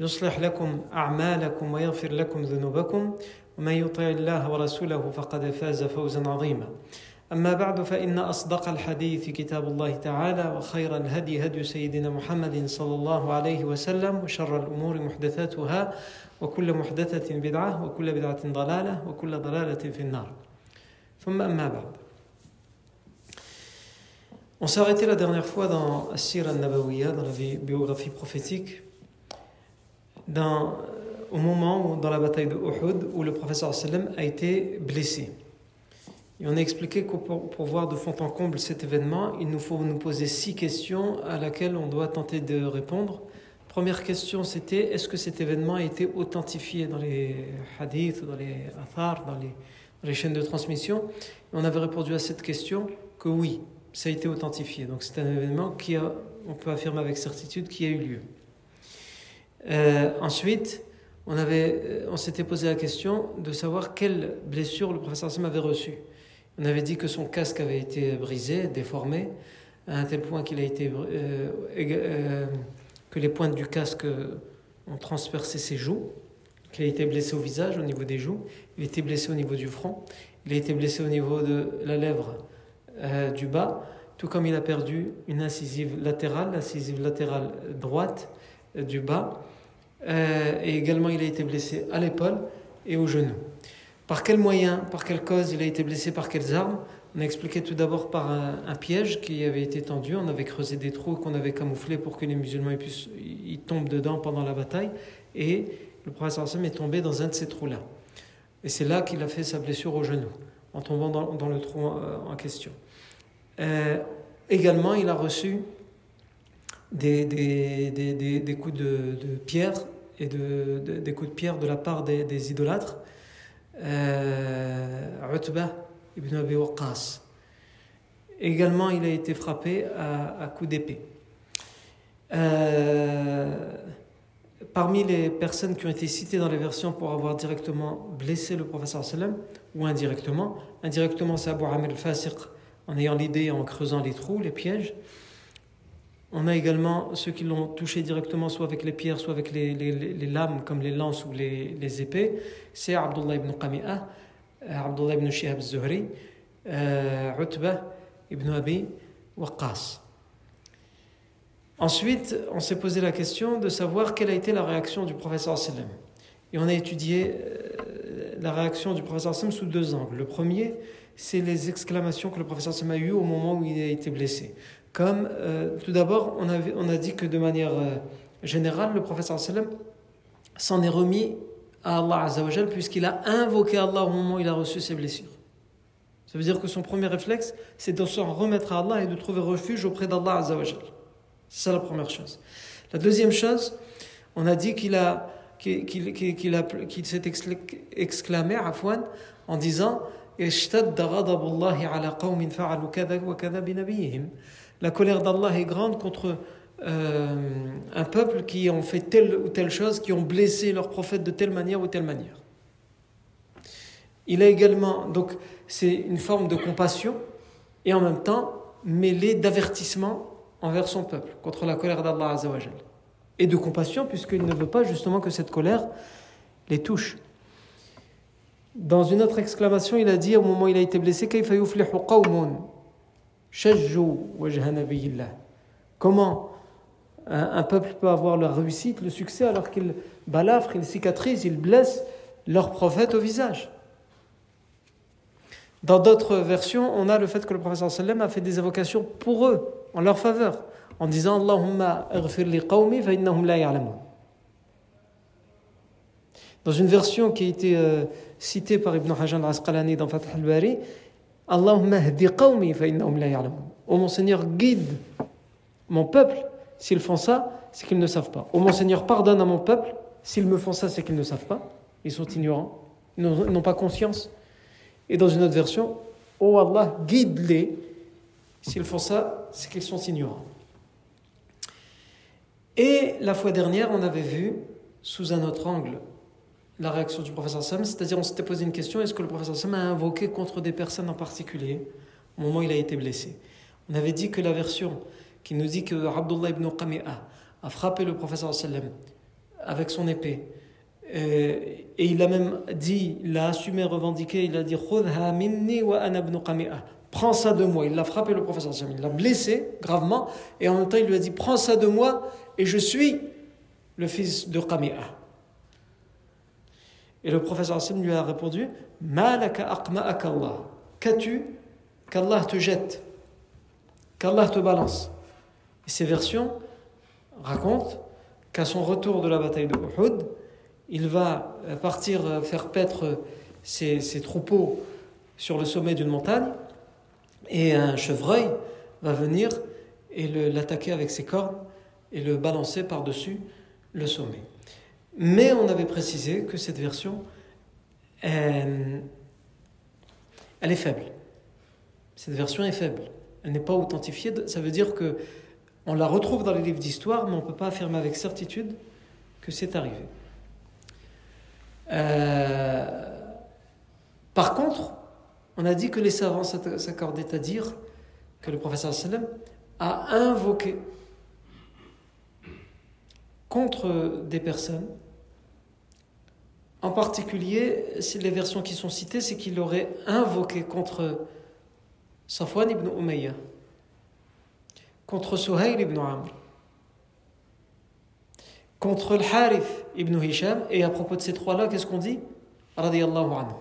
يصلح لكم أعمالكم ويغفر لكم ذنوبكم ومن يطع الله ورسوله فقد فاز فوزا عظيما. أما بعد فإن أصدق الحديث كتاب الله تعالى وخير الهدي هدي سيدنا محمد صلى الله عليه وسلم وشر الأمور محدثاتها وكل محدثة بدعة وكل بدعة ضلالة وكل ضلالة في النار. ثم أما بعد. On s'est arrêté la dernière fois dans Assir al-Nabawiya, dans la biographie prophétique, dans, au moment où, dans la bataille de Uhud où le professeur sallam a été blessé. Et on a expliqué que pour, voir de fond en comble cet événement, il nous faut nous poser six questions à laquelle on doit tenter de répondre. Première question, c'était est-ce que cet événement a été authentifié dans les hadiths, dans les athars, dans les, dans les chaînes de transmission? On avait répondu à cette question que oui, ça a été authentifié. Donc c'est un événement qui a, on peut affirmer avec certitude, qui a eu lieu. Euh, ensuite, on, avait, on s'était posé la question de savoir quelle blessure le professeur Sam avait reçue. On avait dit que son casque avait été brisé, déformé, à un tel point qu'il a été euh, euh, que les pointes du casque ont transpercé ses joues, qu'il a été blessé au visage, au niveau des joues, il a été blessé au niveau du front, il a été blessé au niveau de la lèvre euh, du bas, tout comme il a perdu une incisive latérale, l'incisive latérale droite du bas, et également il a été blessé à l'épaule et au genou. Par quel moyen, par quelle cause il a été blessé, par quelles armes? On a expliqué tout d'abord par un, piège qui avait été tendu, on avait creusé des trous qu'on avait camouflés pour que les musulmans ils puissent, ils tombent dedans pendant la bataille, et le professeur Hassan est tombé dans un de ces trous-là. Et c'est là qu'il a fait sa blessure au genou, en tombant dans, le trou en, en question. Euh, également, il a reçu des, coups de, pierre et des coups de pierre de la part des, idolâtres. Euh, Utbah ibn Abi Waqqas. Également, il a été frappé à, à coups d'épée. Euh, parmi les personnes qui ont été citées dans les versions pour avoir directement blessé le professeur sallam ou indirectement, indirectement c'est Abu Amir al-Fasiq en ayant l'idée en creusant les trous, les pièges. On a également ceux qui l'ont touché directement, soit avec les pierres, soit avec les, les, lames, comme les lances ou les, les épées. C'est Abdullah ibn Qami'ah, euh, Abdullah ibn Shihab zuhri euh, Utbah ibn Abi Waqqas. Ensuite, on s'est posé la question de savoir quelle a été la réaction du professeur sallam. Et on a étudié euh, la réaction du professeur sallam sous deux angles. Le premier, c'est les exclamations que le professeur sallam a eues au moment où il a été blessé. Comme, euh, tout d'abord, on, on a dit que de manière euh, générale, le professeur sallam s'en est remis à Allah Azzawajal puisqu'il a invoqué Allah au moment où il a reçu ses blessures. Ça veut dire que son premier réflexe, c'est de s'en remettre à Allah et de trouver refuge auprès d'Allah Azzawajal. C'est ça la première chose. La deuxième chose, on a dit qu'il a qu'il qu'il s'est exclamé en disant la colère d'Allah est grande contre euh, un peuple qui ont fait telle ou telle chose, qui ont blessé leur prophète de telle manière ou telle manière. Il a également, donc c'est une forme de compassion et en même temps mêlée d'avertissement envers son peuple, contre la colère d'Allah. Et de compassion, puisqu'il ne veut pas justement que cette colère les touche. Dans une autre exclamation, il a dit au moment où il a été blessé Comment un, peuple peut avoir la réussite, le succès, alors qu'il balafre, il cicatrise, il blesse leur prophète au visage Dans d'autres versions, on a le fait que le prophète sallam a fait des invocations pour eux, en leur faveur, en disant Allahumma li qawmi fa innahum la. Dans une version qui a été euh, citée par Ibn Hajar al-Asqalani dans Fath al-Bari, Qawmi fa la. Oh mon Seigneur, guide mon peuple. S'ils font ça, c'est qu'ils ne savent pas. Oh mon Seigneur, pardonne à mon peuple. S'ils me font ça, c'est qu'ils ne savent pas. Ils sont ignorants. Ils n'ont pas conscience. Et dans une autre version, Oh Allah, guide-les S'ils font ça, c'est qu'ils sont ignorants. Et la fois dernière, on avait vu, sous un autre angle, la réaction du professeur Sam, c'est-à-dire on s'était posé une question, est-ce que le professeur Sam a invoqué contre des personnes en particulier? Au moment où il a été blessé On avait dit que la version qui nous dit que Abdullah ibn Qami'a a frappé le professeur Sallam avec son épée, euh, et il a même dit, il a assumé, revendiqué, il a dit prends ça de moi. Il l'a frappé, le professeur il l'a blessé gravement, et en même temps, il lui a dit, prends ça de moi, et je suis le fils de Qami'a. Et le professeur lui a répondu, Malaka Allah. Qu'as-tu Qu'Allah te jette, qu'Allah te balance. Et ces versions racontent qu'à son retour de la bataille de Uhud, il va partir faire paître ses, ses troupeaux sur le sommet d'une montagne et un chevreuil va venir et l'attaquer avec ses cornes et le balancer par-dessus le sommet. Mais on avait précisé que cette version, elle, elle est faible. Cette version est faible. Elle n'est pas authentifiée. Ça veut dire que on la retrouve dans les livres d'histoire, mais on ne peut pas affirmer avec certitude que c'est arrivé. Euh, par contre, on a dit que les savants s'accordaient à dire que le professeur sallam a invoqué contre des personnes. En particulier, les versions qui sont citées, c'est qu'il aurait invoqué contre Safwan ibn Umayya, contre Suhayl ibn Amr, contre le Harith ibn Hisham, et à propos de ces trois-là, qu'est-ce qu'on dit? Radiallahu anhu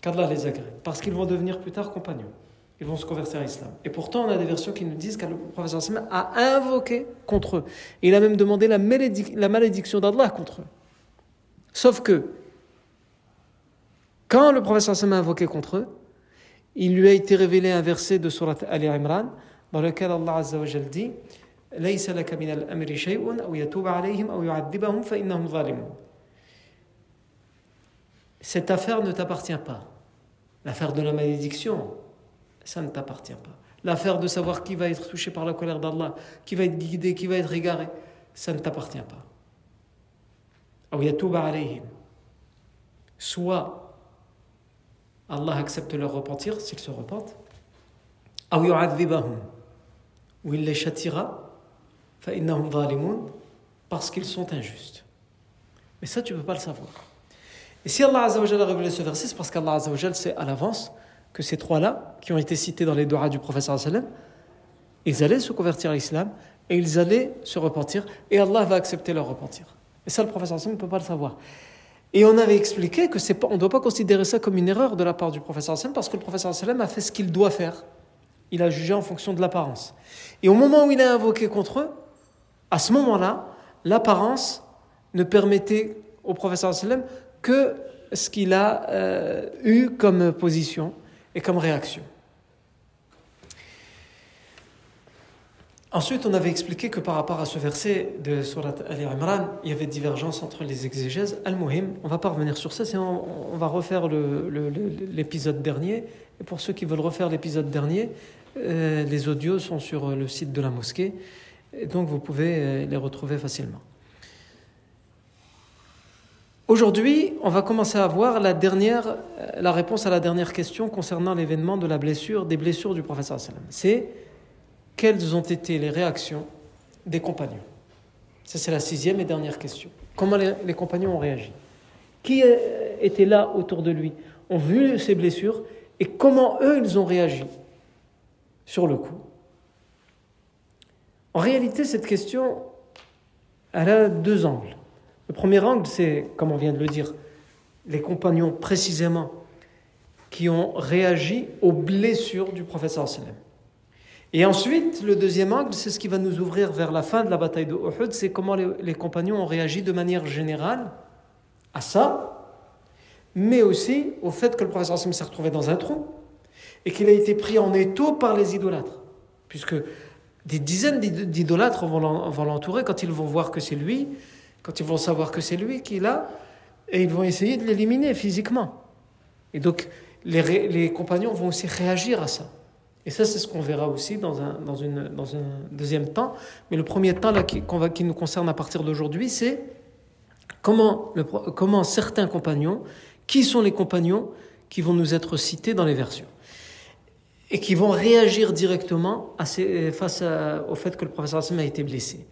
qu'Allah les agrée, parce qu'ils vont devenir plus tard compagnons. Ils vont se convertir à l'islam. Et pourtant, on a des versions qui nous disent que le professeur a invoqué contre eux. Et il a même demandé la, malédiction d'Allah contre eux. Sauf que, quand le professeur Sam a invoqué contre eux, il lui a été révélé un verset de Surat Ali Imran dans lequel Allah Azza wa dit cette affaire ne t'appartient pas. L'affaire de la malédiction, ça ne t'appartient pas. L'affaire de savoir qui va être touché par la colère d'Allah, qui va être guidé, qui va être égaré, ça ne t'appartient pas. Soit Allah accepte leur repentir s'ils se repentent ou il les châtira parce qu'ils sont injustes. Mais ça tu ne peux pas le savoir. Et si Allah a révélé ce verset c'est parce qu'Allah sait à l'avance que ces trois-là qui ont été cités dans les doigts du prophète ils allaient se convertir à l'islam et ils allaient se repentir et Allah va accepter leur repentir et ça le prophète ne peut pas le savoir et on avait expliqué que c'est on ne doit pas considérer ça comme une erreur de la part du professeur sallam parce que le professeur sallam a fait ce qu'il doit faire. Il a jugé en fonction de l'apparence. Et au moment où il a invoqué contre eux, à ce moment-là, l'apparence ne permettait au professeur sallam que ce qu'il a euh, eu comme position et comme réaction. Ensuite, on avait expliqué que par rapport à ce verset de Surat Al-Imran, il y avait divergence entre les exégèses. Al-Muhim, on va pas revenir sur ça, on, va refaire l'épisode dernier. Et pour ceux qui veulent refaire l'épisode dernier, euh, les audios sont sur le site de la mosquée, et donc vous pouvez euh, les retrouver facilement. Aujourd'hui, on va commencer à voir la, dernière, euh, la réponse à la dernière question concernant l'événement de la blessure, des blessures du professeur. C'est quelles ont été les réactions des compagnons? Ça, c'est la sixième et dernière question. Comment les, compagnons ont réagi? Qui était là autour de lui? Ont vu ses blessures? Et comment eux, ils ont réagi? Sur le coup En réalité, cette question, elle a deux angles. Le premier angle, c'est, comme on vient de le dire, les compagnons précisément qui ont réagi aux blessures du professeur sallam. Et ensuite, le deuxième angle, c'est ce qui va nous ouvrir vers la fin de la bataille de Uhud, c'est comment les, compagnons ont réagi de manière générale à ça, mais aussi au fait que le professeur Hassim s'est retrouvé dans un trou et qu'il a été pris en étau par les idolâtres. Puisque des dizaines d'idolâtres vont l'entourer quand ils vont voir que c'est lui, quand ils vont savoir que c'est lui qui est là, et ils vont essayer de l'éliminer physiquement. Et donc, les, les compagnons vont aussi réagir à ça. Et ça, c'est ce qu'on verra aussi dans un, dans, une, dans un deuxième temps. Mais le premier temps là, qui, nous concerne à partir d'aujourd'hui, c'est comment, comment certains compagnons, qui sont les compagnons qui vont nous être cités dans les versions et qui vont réagir directement face au fait que le professeur Hassan a été blessé.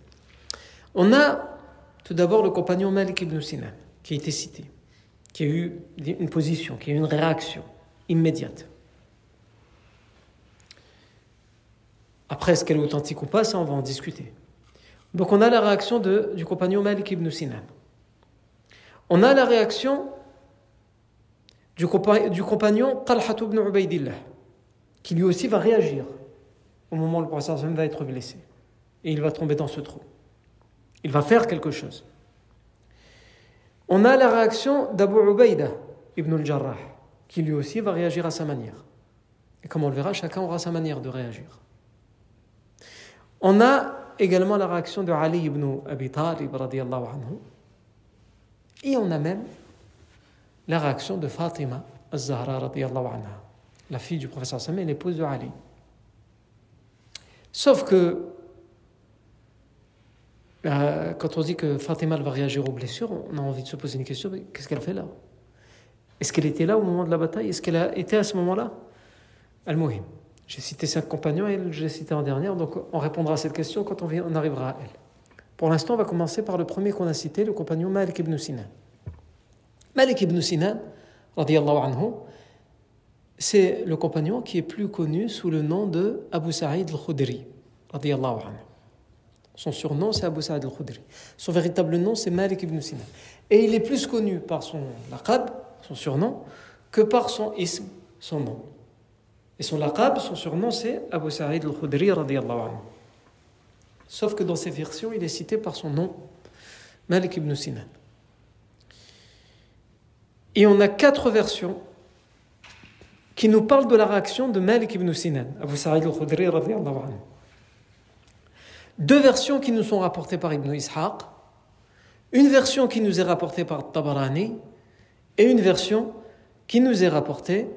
On a tout d'abord le compagnon Malik ibn Sinan, qui a été cité, qui a eu une position, qui a eu une réaction immédiate. Après, est-ce qu'elle est authentique ou pas, ça on va en discuter. Donc on a la réaction du compagnon Malik ibn Sinan. On a la réaction du, compagnon Talha ibn Ubaidillah, qui lui aussi va réagir au moment où le professeur va être blessé. Et il va tomber dans ce trou. Il va faire quelque chose. On a la réaction d'Abu Ubaida ibn al-Jarrah, qui lui aussi va réagir à sa manière. Et comme on le verra, chacun aura sa manière de réagir. On a également la réaction de Ali ibn Abi Talib anhu. Et on a même la réaction de Fatima az-Zahra anha, la fille du professeur Samuel, l'épouse de Ali. Sauf que euh, quand on dit que Fatima va réagir aux blessures, on a envie de se poser une question qu'est-ce qu'elle fait là? Est-ce qu'elle était là au moment de la bataille? Est-ce qu'elle a été à ce moment-là? Al-Muhim. J'ai cité cinq compagnons et elle, j'ai cité en dernière, donc on répondra à cette question quand on, arrivera à elle. Pour l'instant, on va commencer par le premier qu'on a cité, le compagnon Malik ibn Sinan. Malik ibn Sinan, anhu, c'est le compagnon qui est plus connu sous le nom de Abu Sa'id al-Khudri, anhu. Son surnom, c'est Abu Sa'id al-Khudri. Son véritable nom, c'est Malik ibn Sinan. Et il est plus connu par son laqab, son surnom, que par son ism, son nom. Et son laqab, son surnom, c'est Abu Sa'id al-Khudri. Sauf que dans ces versions, il est cité par son nom, Malik ibn Sinan. Et on a quatre versions qui nous parlent de la réaction de Malik ibn Sinan, Abu Sa'id al-Khudri. Deux versions qui nous sont rapportées par Ibn Ishaq, une version qui nous est rapportée par Tabarani et une version qui nous est rapportée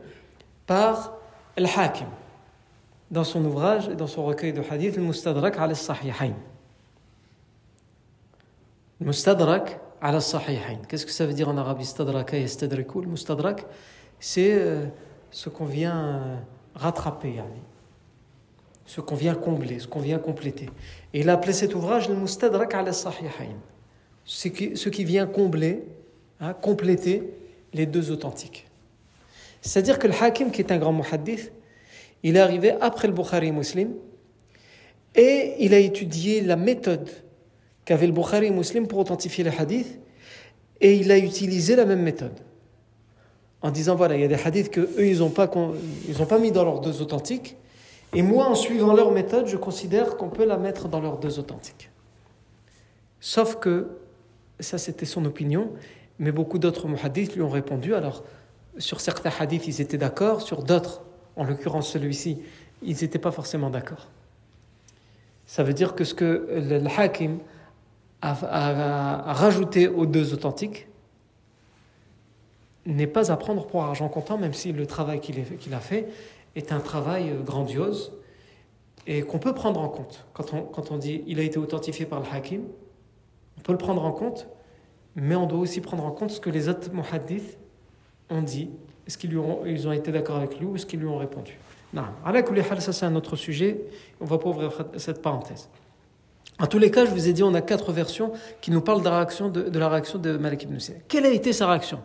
par Al-Hakim, dans son ouvrage et dans son recueil de hadith, le Mustadrak al-Sahihain. Le Mustadrak ala sahihain. Qu'est-ce que ça veut dire en arabe istadraka et mustadrak, c'est euh, ce qu'on vient euh, rattraper, ce qu'on vient combler, ce qu'on vient compléter. Et il a appelé cet ouvrage le mustadrak ala sahihain. Ce qui, ce qui vient combler, hein, compléter les deux authentiques. C'est-à-dire que le Hakim, qui est un grand muhaddith, il est arrivé après le Bukhari Muslim et il a étudié la méthode qu'avait le Bukhari Muslim pour authentifier les hadiths et il a utilisé la même méthode en disant voilà, il y a des hadiths que eux ils n'ont pas, pas mis dans leurs deux authentiques et moi en suivant leur méthode, je considère qu'on peut la mettre dans leurs deux authentiques. Sauf que ça c'était son opinion, mais beaucoup d'autres muhaddiths lui ont répondu alors sur certains hadiths, ils étaient d'accord, sur d'autres, en l'occurrence celui-ci, ils n'étaient pas forcément d'accord. Ça veut dire que ce que le, hakim a, rajouté aux deux authentiques n'est pas à prendre pour argent comptant, même si le travail qu'il a fait est un travail euh, grandiose et qu'on peut prendre en compte. Quand on, dit il a été authentifié par le hakim, on peut le prendre en compte, mais on doit aussi prendre en compte ce que les autres muhaddiths ont dit Est-ce qu'ils ont, ils ont été d'accord avec lui ou est-ce qu'ils lui ont répondu? Non. Ça, c'est un autre sujet. On va pas ouvrir cette parenthèse. En tous les cas, je vous ai dit, on a quatre versions qui nous parlent de la réaction de, Malik ibn Sina. Quelle a été sa réaction?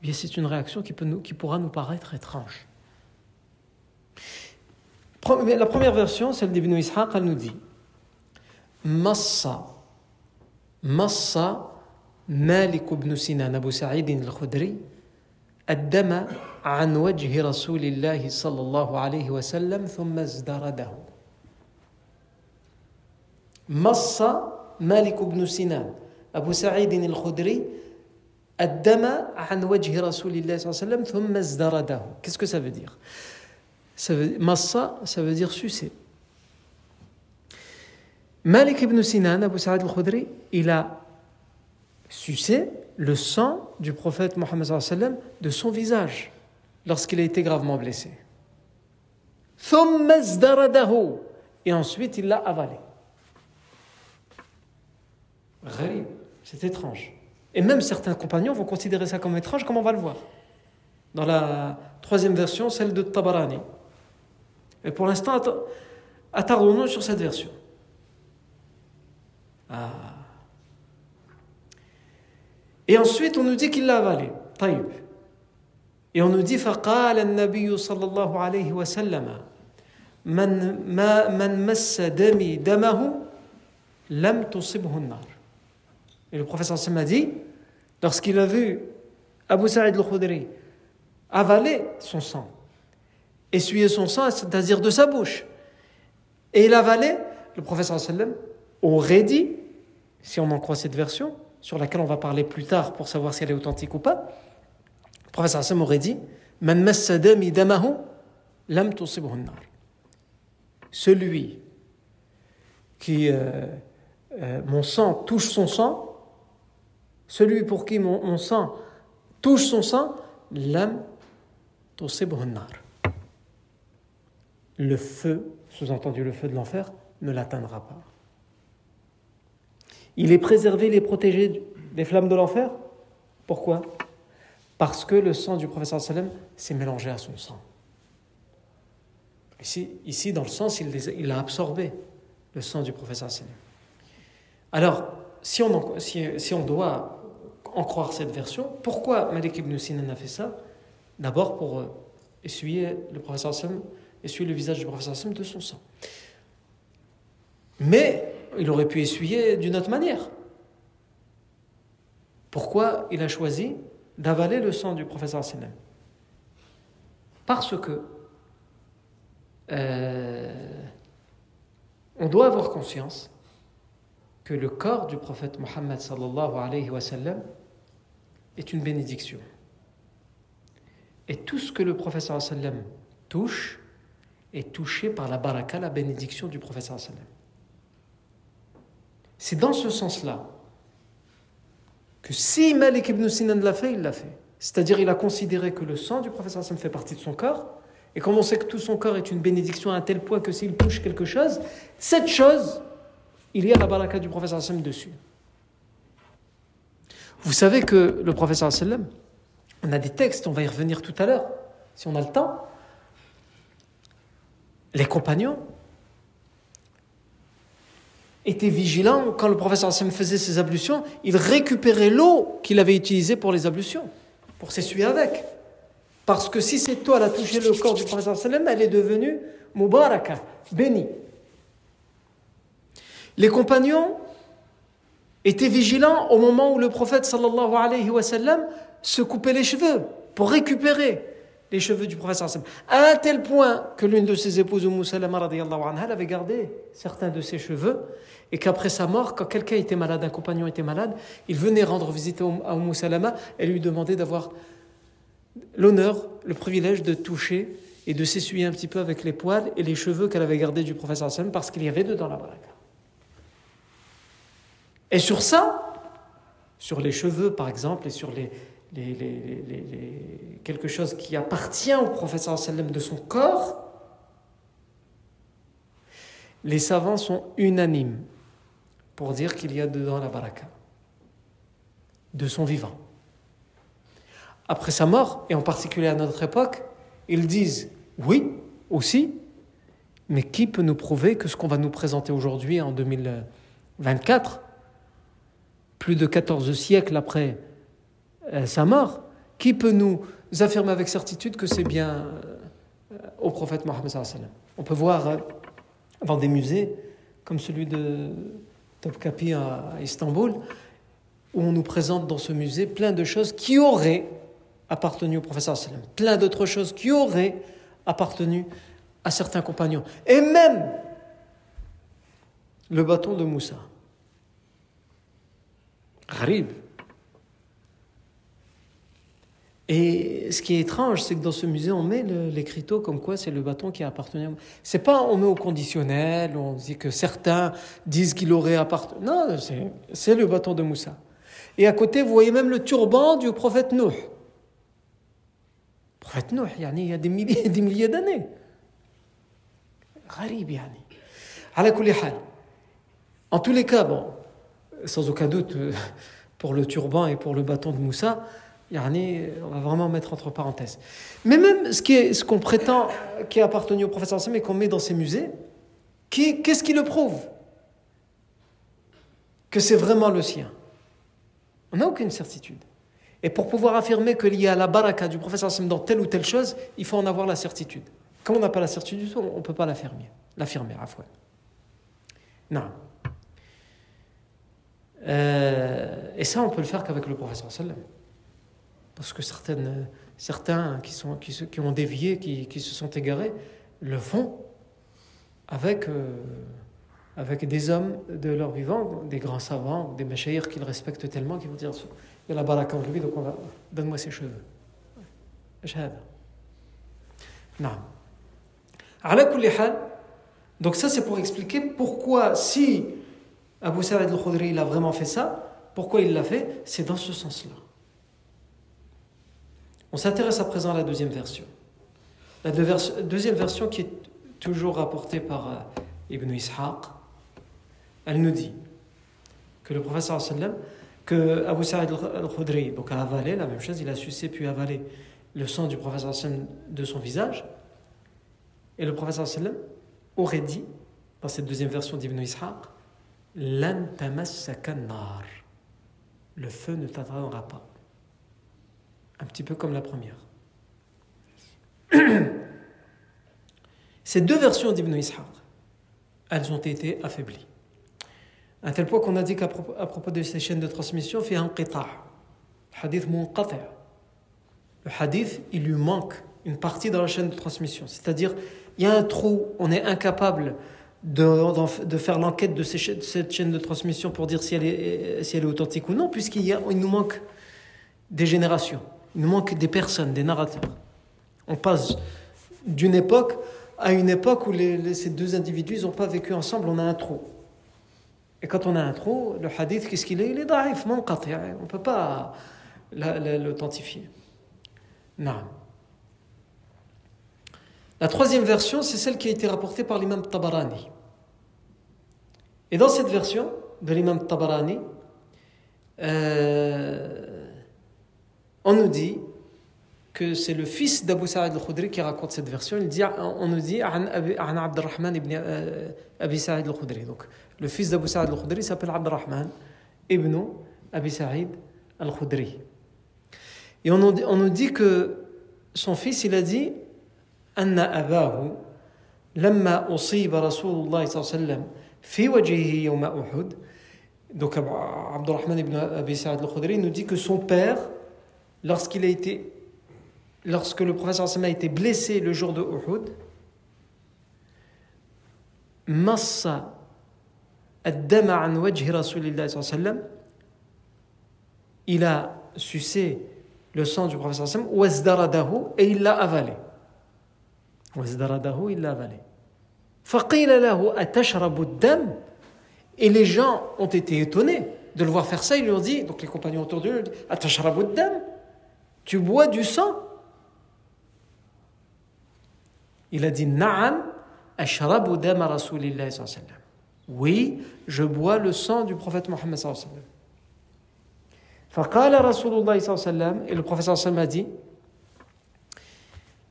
Eh Bien, c'est une réaction qui, peut qui pourra nous paraître étrange. La première version, celle d'Ibn Ishaq, elle nous dit Massa, Massa Malik ibn Sinan Abu Sa'id al-Khudri الدم عن وجه رسول الله صلى الله عليه وسلم ثم ازدرده. مص مالك بن سنان أبو سعيد الخدري الدم عن وجه رسول الله صلى الله عليه وسلم ثم ازدرده. Qu'est-ce que ça veut dire? Ça veut, Massa, ça veut dire sucer. Malik ibn le sang du prophète Mohammed de son visage lorsqu'il a été gravement blessé. Et ensuite il l'a avalé. C'est étrange. Et même certains compagnons vont considérer ça comme étrange, comme on va le voir. Dans la troisième version, celle de Tabarani. Et pour l'instant, attardons-nous sur cette version. Ah. Et ensuite, on nous dit qu'il l'a avalé. طيب. Et on nous dit فقال النبي صلى الله عليه وسلم من ما من مس دمي دمه لم تصبه النار. Et le professeur Sam a dit lorsqu'il a vu Abu Sa'id al-Khudri avaler son sang, essuyer son sang, c'est-à-dire de sa bouche, et il avalait, le professeur sallam aurait dit, si on en croit cette version, sur laquelle on va parler plus tard pour savoir si elle est authentique ou pas, le professeur Hassan aurait dit Celui qui, euh, euh, mon sang touche son sang, celui pour qui mon, sang touche son sang, lam le feu, sous-entendu le feu de l'enfer, ne l'atteindra pas. Il est préservé, il est protégé des flammes de l'enfer. Pourquoi? Parce que le sang du professeur sallam s'est mélangé à son sang. Ici, dans le sens, il, a absorbé le sang du professeur sallam. Alors, si on, doit en croire cette version, pourquoi Malik ibn Sinan a fait ça? D'abord pour euh, essuyer le professeur sallam, essuyer le visage du professeur sallam de son sang. Mais il aurait pu essuyer d'une autre manière. Pourquoi il a choisi d'avaler le sang du professeur sallam Parce que euh, on doit avoir conscience que le corps du prophète Mohammed sallallahu est une bénédiction. Et tout ce que le professeur touche est touché par la baraka, la bénédiction du professeur. C'est dans ce sens-là que si Malik ibn Sinan l'a fait, il l'a fait. C'est-à-dire il a considéré que le sang du professeur Hassan fait partie de son corps, et comme on sait que tout son corps est une bénédiction à un tel point que s'il touche quelque chose, cette chose, il y a la baraka du professeur Hassan dessus. Vous savez que le professeur sallam, on a des textes, on va y revenir tout à l'heure, si on a le temps. Les compagnons étaient vigilants quand le professeur faisait ses ablutions, il récupérait l'eau qu'il avait utilisée pour les ablutions, pour s'essuyer avec. Parce que si cette toile a touché le corps du professeur elle est devenue mubaraka, bénie. Les compagnons étaient vigilants au moment où le prophète sallallahu alayhi wa sallam se coupait les cheveux pour récupérer les cheveux du sallallahu à un tel point que l'une de ses épouses, Umm Salama avait gardé certains de ses cheveux et qu'après sa mort, quand quelqu'un était malade, un compagnon était malade, il venait rendre visite à Umm Salama et lui demandait d'avoir l'honneur, le privilège de toucher et de s'essuyer un petit peu avec les poils et les cheveux qu'elle avait gardés du prophète sallallahu parce qu'il y avait dedans la baraka. Et sur ça, sur les cheveux par exemple, et sur les, quelque chose qui appartient au professeur sallam de son corps, les savants sont unanimes pour dire qu'il y a dedans la baraka de son vivant. Après sa mort, et en particulier à notre époque, ils disent oui aussi, mais qui peut nous prouver que ce qu'on va nous présenter aujourd'hui en 2024 plus de 14 siècles après sa mort, qui peut nous affirmer avec certitude que c'est bien euh, au prophète Mohammed On peut voir euh, dans des musées comme celui de Topkapi à Istanbul, où on nous présente dans ce musée plein de choses qui auraient appartenu au prophète plein d'autres choses qui auraient appartenu à certains compagnons, et même le bâton de Moussa. Gharib. Et ce qui est étrange, c'est que dans ce musée, on met l'écriteau comme quoi c'est le bâton qui a appartenu. C'est pas on met au conditionnel, on dit que certains disent qu'il aurait appartenu. Non, c'est le bâton de Moussa. Et à côté, vous voyez même le turban du prophète Nuh. prophète Nuh, il y a des milliers des milliers d'années. Gharib, yani. En tous les cas, sans aucun doute, euh, pour le turban et pour le bâton de Moussa, on va vraiment mettre entre parenthèses. Mais même ce qu'on ce qu'on prétend qui a appartenu au professeur Sam et qu'on met dans ces musées, qu'est-ce qui le prouve? Que c'est vraiment le sien. On n'a aucune certitude. Et pour pouvoir affirmer qu'il y a la baraka du professeur Sam dans telle ou telle chose, il faut en avoir la certitude. Comme on n'a pas la certitude, on ne peut pas l'affirmer. L'affirmer, à fois. Non. Euh, et ça, on peut le faire qu'avec le professeur sallam. Parce que certaines, certains qui, sont, qui, qui ont dévié, qui, qui, se sont égarés, le font avec, euh, avec des hommes de leur vivant, des grands savants, des machaïrs qu'ils respectent tellement qu'ils vont dire il y a la baraka en lui, donc donne-moi ses cheveux. Non. Donc ça c'est pour expliquer pourquoi si Abu Sa'id al-Khudri, il a vraiment fait ça. Pourquoi il l'a fait C'est dans ce sens-là. On s'intéresse à présent à la deuxième version. La deuxième version qui est toujours rapportée par euh, Ibn Ishaq, elle nous dit que le professeur sallam, que Abu Sa'id al-Khudri donc a avalé la même chose, il a sucé puis avalé le sang du professeur de son visage. Et le professeur sallam aurait dit, dans cette deuxième version d'Ibn Ishaq, le feu ne t'atteindra pas. Un petit peu comme la première. Ces deux versions d'Ibn Ishaq, elles ont été affaiblies. À tel point qu'on a dit qu'à propos, de ces chaînes de transmission, fait un qita', hadith munqati'. Le hadith, il lui manque une partie dans la chaîne de transmission. C'est-à-dire, il y a un trou, on est incapable de, faire l'enquête de, cette chaîne de transmission pour dire si elle est, si elle est authentique ou non, puisqu'il il nous manque des générations, il nous manque des personnes, des narrateurs. On passe d'une époque à une époque où les, ces deux individus n'ont pas vécu ensemble, on a un trou. Et quand on a un trou, le hadith, qu'est-ce qu'il est? Il est daif, on ne peut pas l'authentifier. Non. La troisième version, c'est celle qui a été rapportée par l'imam Tabarani. Et dans cette version de l'imam Tabarani, euh, on nous dit que c'est le fils d'Abu Sa'id al-Khudri qui raconte cette version. Il dit, on nous dit, An Abdurrahman ibn euh, Abi Sa'id al-Khudri. Donc, le fils d'Abu Sa'id al-Khudri s'appelle Abdurrahman ibn Abi Sa'id al-Khudri. Et on nous, dit, on nous dit que son fils, il a dit, Anna Abahu, لما أصيب رسول الله صلى الله عليه وسلم في وجهه يوم أحد donc Abdurrahman ibn Abi Sa'id al-Khudri nous dit que son père lorsqu'il a été lorsque le professeur a été blessé le jour de Uhud, Massa il a sucé le sang du professeur et il l'a avalé. Il l'a avalé. Et les gens ont été étonnés de le voir faire ça, ils lui ont dit, donc les compagnons autour de lui, atashrabu ad-dam, tu bois du sang il a dit Na'am, ashrabu dama Rasulillah sallallahu Oui, je bois le sang du prophète Mohammed sallallahu alayhi wa sallam. فقال رسول الله صلى الله عليه وسلم et le prophète صلى الله عليه وسلم a dit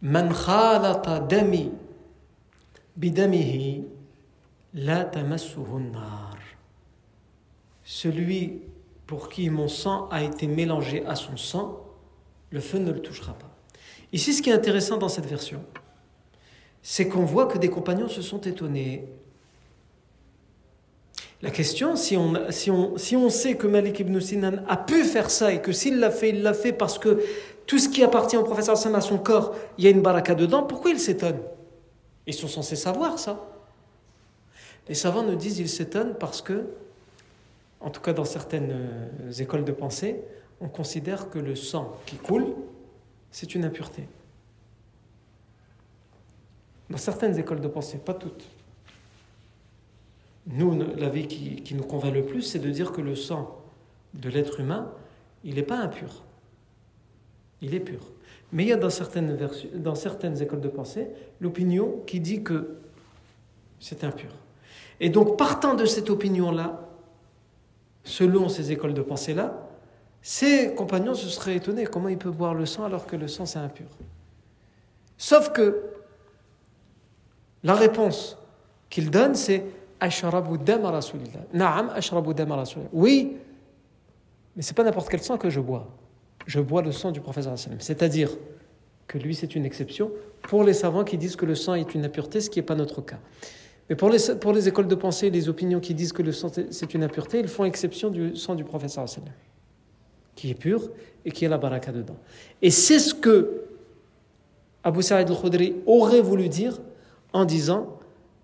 من خالط دمي بدمه لا تمسه النار celui pour qui mon sang a été mélangé à son sang le feu ne le touchera pas ici ce qui est intéressant dans cette version c'est qu'on voit que des compagnons se sont étonnés. La question, si on, si on, sait que Malik ibn Sinan a pu faire ça et que s'il l'a fait, il l'a fait parce que tout ce qui appartient au professeur Sam à son corps, il y a une baraka dedans, pourquoi il s'étonne? Ils sont censés savoir ça. Les savants nous disent qu'ils s'étonnent parce que, en tout cas dans certaines euh, écoles de pensée, on considère que le sang qui coule, c'est une impureté. Dans certaines écoles de pensée, pas toutes. Nous, la qui, qui nous convainc le plus, c'est de dire que le sang de l'être humain, il n'est pas impur. Il est pur. Mais il y a dans certaines, dans certaines écoles de pensée l'opinion qui dit que c'est impur. Et donc, partant de cette opinion-là, selon ces écoles de pensée-là, ses compagnons se seraient étonnés comment il peut boire le sang alors que le sang c'est impur. Sauf que la réponse qu'il donne, c'est. Oui, mais c'est pas n'importe quel sang que je bois. Je bois le sang du prophète. C'est-à-dire que lui, c'est une exception pour les savants qui disent que le sang est une impureté, ce qui n'est pas notre cas. Mais pour les, écoles de pensée, les opinions qui disent que le sang c'est une impureté, ils font exception du sang du prophète qui est pur et qui a la baraka dedans. Et c'est ce que Abu Sa'id al-Khudri aurait voulu dire en disant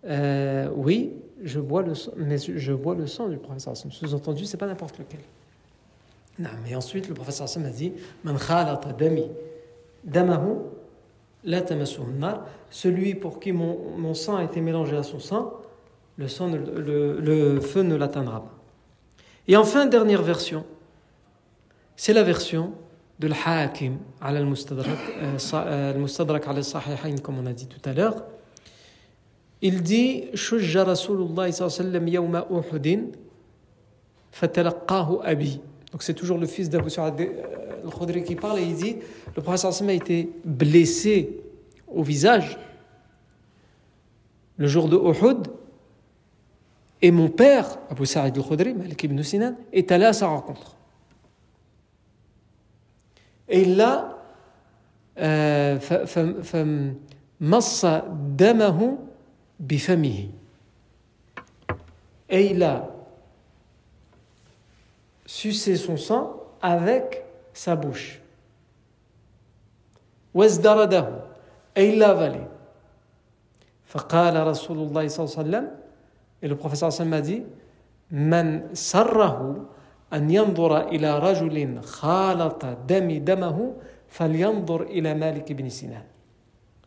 euh, oui, je bois le sang, mais je bois le sang du professeur Sous-entendu, c'est pas n'importe lequel. Non, mais ensuite, le professeur Hassan a dit Man khalata dami damahu la celui pour qui mon, mon, sang a été mélangé à son sang, le, sang le, le, feu ne l'atteindra pas. Et enfin, dernière version, c'est la version de l'Hakim al-Mustadrak euh, al-Mustadrak al-Sahihain, comme on a dit tout à l'heure, il dit Shujja Rasulullah sallam yawma Uhudin fatalaqahu abi. Donc c'est toujours le fils d'Abu Sa'ad euh, al-Khudri qui parle et il dit le prophète sallam a été blessé au visage le jour de Uhud et mon père, Abu Sa'id al-Khudri, Malik ibn Sinan, est allé à sa rencontre. Là, فمص دمه bifamihi. Et il a sucé son sang avec sa bouche. وازدرده et il l'a avalé. فقال رسول الله صلى الله عليه وسلم et le professeur sallam a dit من سره أن ينظر إلى رجل خالط دم دمه فلينظر إلى مالك بن سنان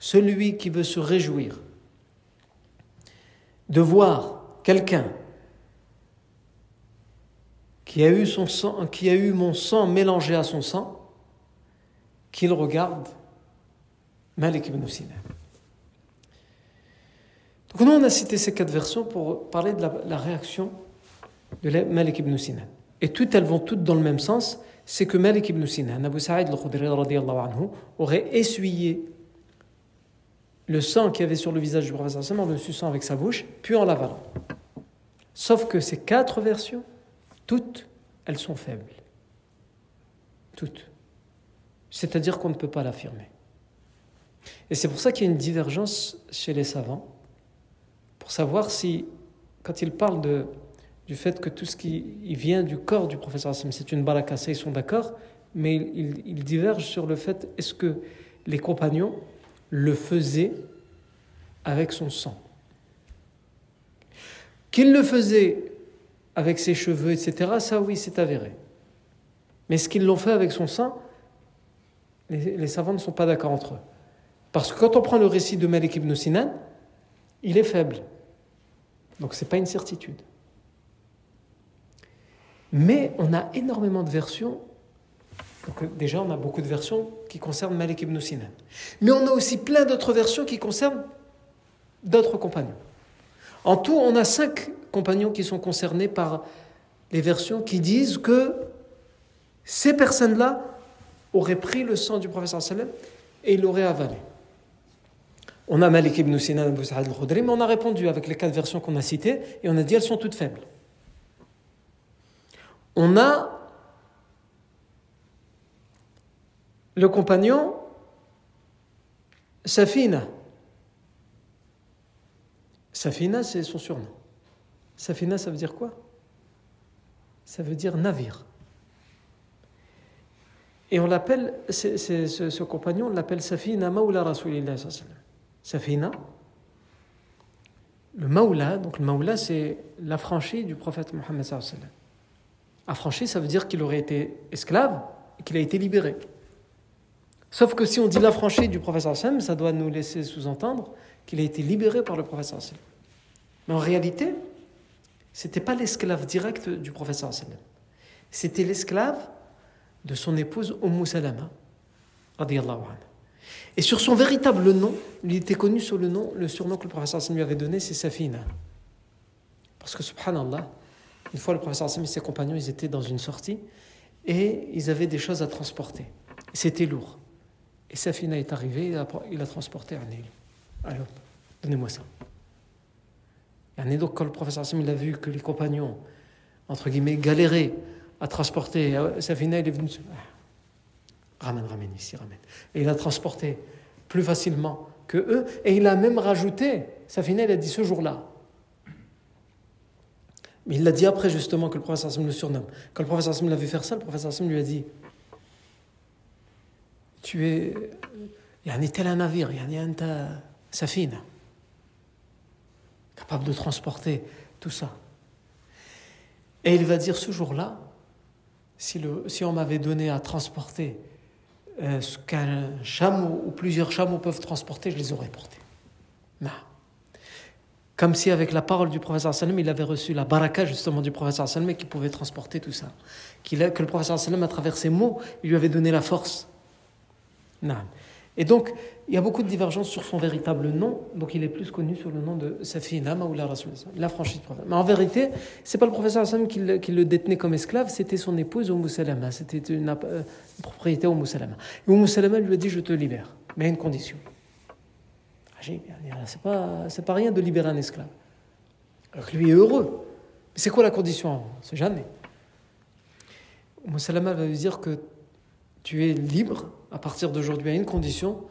celui qui veut se réjouir de voir quelqu'un qui a eu son sang, qui a eu mon sang mélangé à son sang, qu'il regarde Malik ibn Sinan. Donc nous on a cité ces quatre versions pour parler de la, réaction de Malik ibn Sinan. et toutes elles vont toutes dans le même sens, c'est que Malik ibn Sinan, Abu Sa'id al-Khudri anhu, aurait essuyé le sang qu'il avait sur le visage du prophète en le suçant avec sa bouche, puis en l'avalant. Sauf que ces quatre versions, toutes, elles sont faibles. Toutes. C'est-à-dire qu'on ne peut pas l'affirmer. Et c'est pour ça qu'il y a une divergence chez les savants, pour savoir si, quand ils parlent de, du fait que tout ce qui vient du corps du professeur c'est une baraka, ils sont d'accord, mais ils, divergent sur le fait est-ce que les compagnons le faisaient avec son sang? Qu'il le faisait avec ses cheveux, etc., ça oui, c'est avéré. Mais ce qu'ils l'ont fait avec son sang, les, savants ne sont pas d'accord entre eux. Parce que quand on prend le récit de Malik ibn Sinan, il est faible. Donc ce n'est pas une certitude. Mais on a énormément de versions. Déjà, on a beaucoup de versions qui concernent Malik ibn Sinan. Mais on a aussi plein d'autres versions qui concernent d'autres compagnons. En tout, on a cinq compagnons qui sont concernés par les versions qui disent que ces personnes-là auraient pris le sang du professeur sallam et l'auraient avalé. On a Malik ibn Sinan Abu al-Khudri, mais on a répondu avec les quatre versions qu'on a citées et on a dit elles sont toutes faibles. On a le compagnon Safina. Safina, c'est son surnom. Safina, ça veut dire quoi? Ça veut dire navire. Et on l'appelle, ce, compagnon, on l'appelle Safina Maula Rasulillah. Safina, le Maula, donc le Maula, c'est l'affranchi du prophète Mohammed. Affranchi, ça veut dire qu'il aurait été esclave et qu'il a été libéré. Sauf que si on dit l'affranchi du prophète ça doit nous laisser sous-entendre qu'il a été libéré par le prophète Mais en réalité, c'était pas l'esclave direct du prophète C'était l'esclave de son épouse Umm Salama, Et sur son véritable nom, il était connu sous le nom, le surnom que le professeur lui avait donné, c'est Safina. Parce que subhanallah, une fois le professeur et ses compagnons, ils étaient dans une sortie et ils avaient des choses à transporter. C'était lourd. Et Safina est arrivé, il a, transporté un île. Allez, donnez-moi ça. Et donc, quand le professeur il a vu que les compagnons, entre guillemets, galéraient à transporter. Euh, Safina, il est venu. Ah, ramène, ramène ici, ramène. Et il a transporté plus facilement que eux. Et il a même rajouté. Safina, il a dit ce jour-là. Mais il l'a dit après, justement, que le professeur le surnomme. Quand le professeur l'a vu faire ça, le professeur Hassan lui a dit Tu es. Il y a un tel un navire, il y a un Safina. Capable de transporter tout ça. Et il va dire ce jour-là, si, on m'avait donné à transporter euh, ce qu'un chameau ou plusieurs chameaux peuvent transporter, je les aurais portés. Comme si avec la parole du professeur sallam, il avait reçu la baraka justement du professeur sallam et qu'il pouvait transporter tout ça. Que le professeur sallam, à travers ses mots, lui avait donné la force. Et donc, il y a beaucoup de divergences sur son véritable nom, donc il est plus connu sous le nom de Safina Maoula Rasul, la franchise du prophète. Mais en vérité, c'est pas le professeur Hassan qui le, détenait comme esclave, c'était son épouse Umm Salama, c'était une, euh, propriété Umm Salama. Et Umm Salama lui a dit Je te libère, mais à une condition. C'est pas, c'est pas rien de libérer un esclave. Alors que lui est heureux. Mais c'est quoi la condition? C'est jamais. Umm Salama va lui dire que tu es libre à partir d'aujourd'hui à une condition